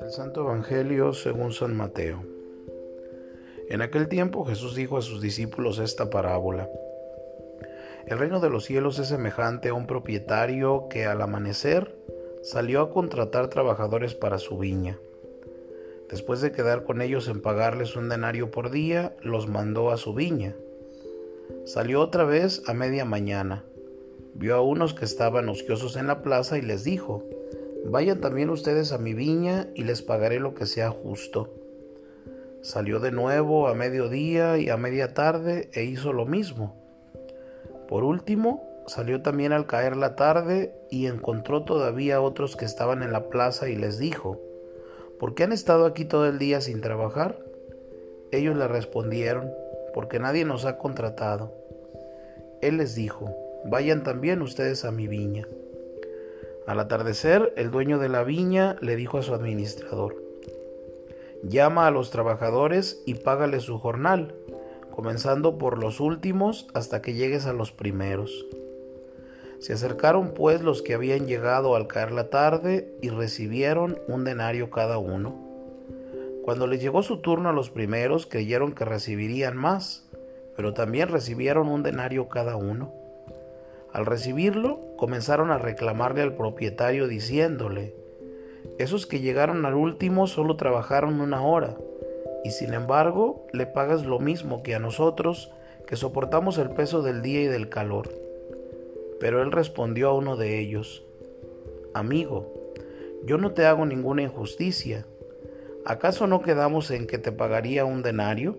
El Santo Evangelio según San Mateo. En aquel tiempo Jesús dijo a sus discípulos esta parábola. El reino de los cielos es semejante a un propietario que al amanecer salió a contratar trabajadores para su viña. Después de quedar con ellos en pagarles un denario por día, los mandó a su viña. Salió otra vez a media mañana. Vio a unos que estaban ociosos en la plaza y les dijo, Vayan también ustedes a mi viña y les pagaré lo que sea justo. Salió de nuevo a mediodía y a media tarde e hizo lo mismo. Por último, salió también al caer la tarde y encontró todavía otros que estaban en la plaza y les dijo, ¿por qué han estado aquí todo el día sin trabajar? Ellos le respondieron, porque nadie nos ha contratado. Él les dijo, vayan también ustedes a mi viña. Al atardecer, el dueño de la viña le dijo a su administrador, llama a los trabajadores y págale su jornal, comenzando por los últimos hasta que llegues a los primeros. Se acercaron pues los que habían llegado al caer la tarde y recibieron un denario cada uno. Cuando les llegó su turno a los primeros creyeron que recibirían más, pero también recibieron un denario cada uno. Al recibirlo, comenzaron a reclamarle al propietario diciéndole, esos que llegaron al último solo trabajaron una hora, y sin embargo le pagas lo mismo que a nosotros que soportamos el peso del día y del calor. Pero él respondió a uno de ellos, Amigo, yo no te hago ninguna injusticia. ¿Acaso no quedamos en que te pagaría un denario?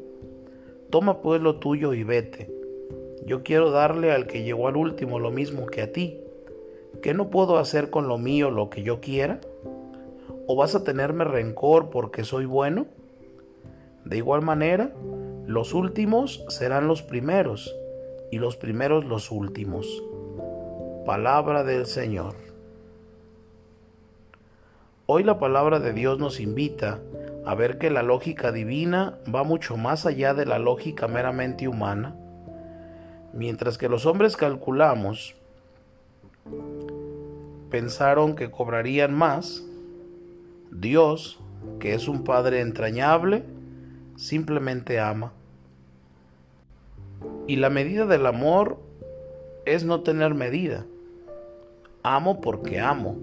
Toma pues lo tuyo y vete. Yo quiero darle al que llegó al último lo mismo que a ti. ¿Qué no puedo hacer con lo mío lo que yo quiera? ¿O vas a tenerme rencor porque soy bueno? De igual manera, los últimos serán los primeros y los primeros los últimos. Palabra del Señor. Hoy la palabra de Dios nos invita a ver que la lógica divina va mucho más allá de la lógica meramente humana. Mientras que los hombres calculamos, pensaron que cobrarían más, Dios, que es un Padre entrañable, simplemente ama. Y la medida del amor es no tener medida. Amo porque amo,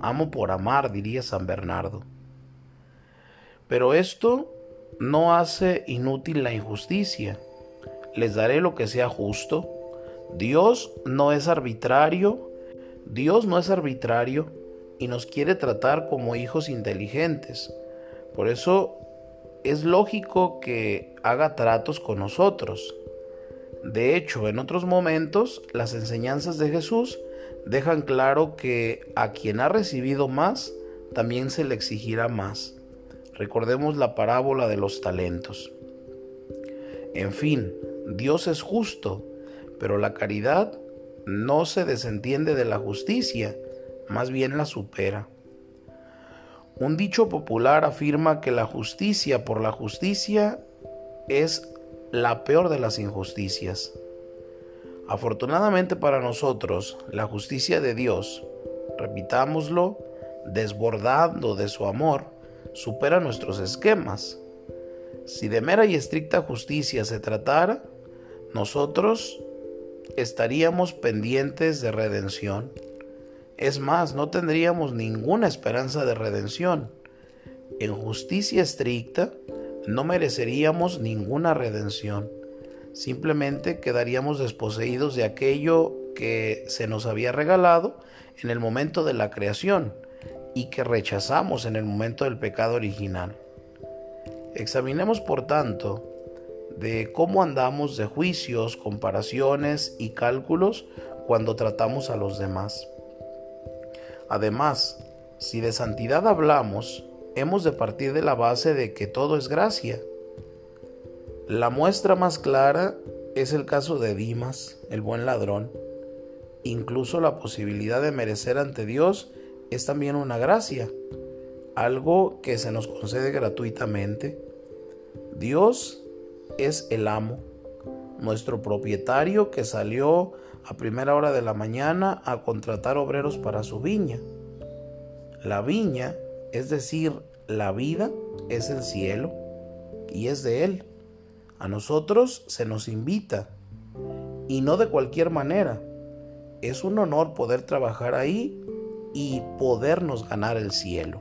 amo por amar, diría San Bernardo. Pero esto no hace inútil la injusticia. Les daré lo que sea justo. Dios no es arbitrario, Dios no es arbitrario y nos quiere tratar como hijos inteligentes. Por eso es lógico que haga tratos con nosotros. De hecho, en otros momentos, las enseñanzas de Jesús dejan claro que a quien ha recibido más, también se le exigirá más. Recordemos la parábola de los talentos. En fin, Dios es justo, pero la caridad no se desentiende de la justicia, más bien la supera. Un dicho popular afirma que la justicia por la justicia es la peor de las injusticias. Afortunadamente para nosotros, la justicia de Dios, repitámoslo, desbordando de su amor, supera nuestros esquemas. Si de mera y estricta justicia se tratara, nosotros estaríamos pendientes de redención. Es más, no tendríamos ninguna esperanza de redención. En justicia estricta, no mereceríamos ninguna redención simplemente quedaríamos desposeídos de aquello que se nos había regalado en el momento de la creación y que rechazamos en el momento del pecado original. Examinemos por tanto de cómo andamos de juicios, comparaciones y cálculos cuando tratamos a los demás. Además, si de santidad hablamos, hemos de partir de la base de que todo es gracia la muestra más clara es el caso de Dimas, el buen ladrón. Incluso la posibilidad de merecer ante Dios es también una gracia, algo que se nos concede gratuitamente. Dios es el amo, nuestro propietario que salió a primera hora de la mañana a contratar obreros para su viña. La viña, es decir, la vida, es el cielo y es de Él. A nosotros se nos invita y no de cualquier manera. Es un honor poder trabajar ahí y podernos ganar el cielo.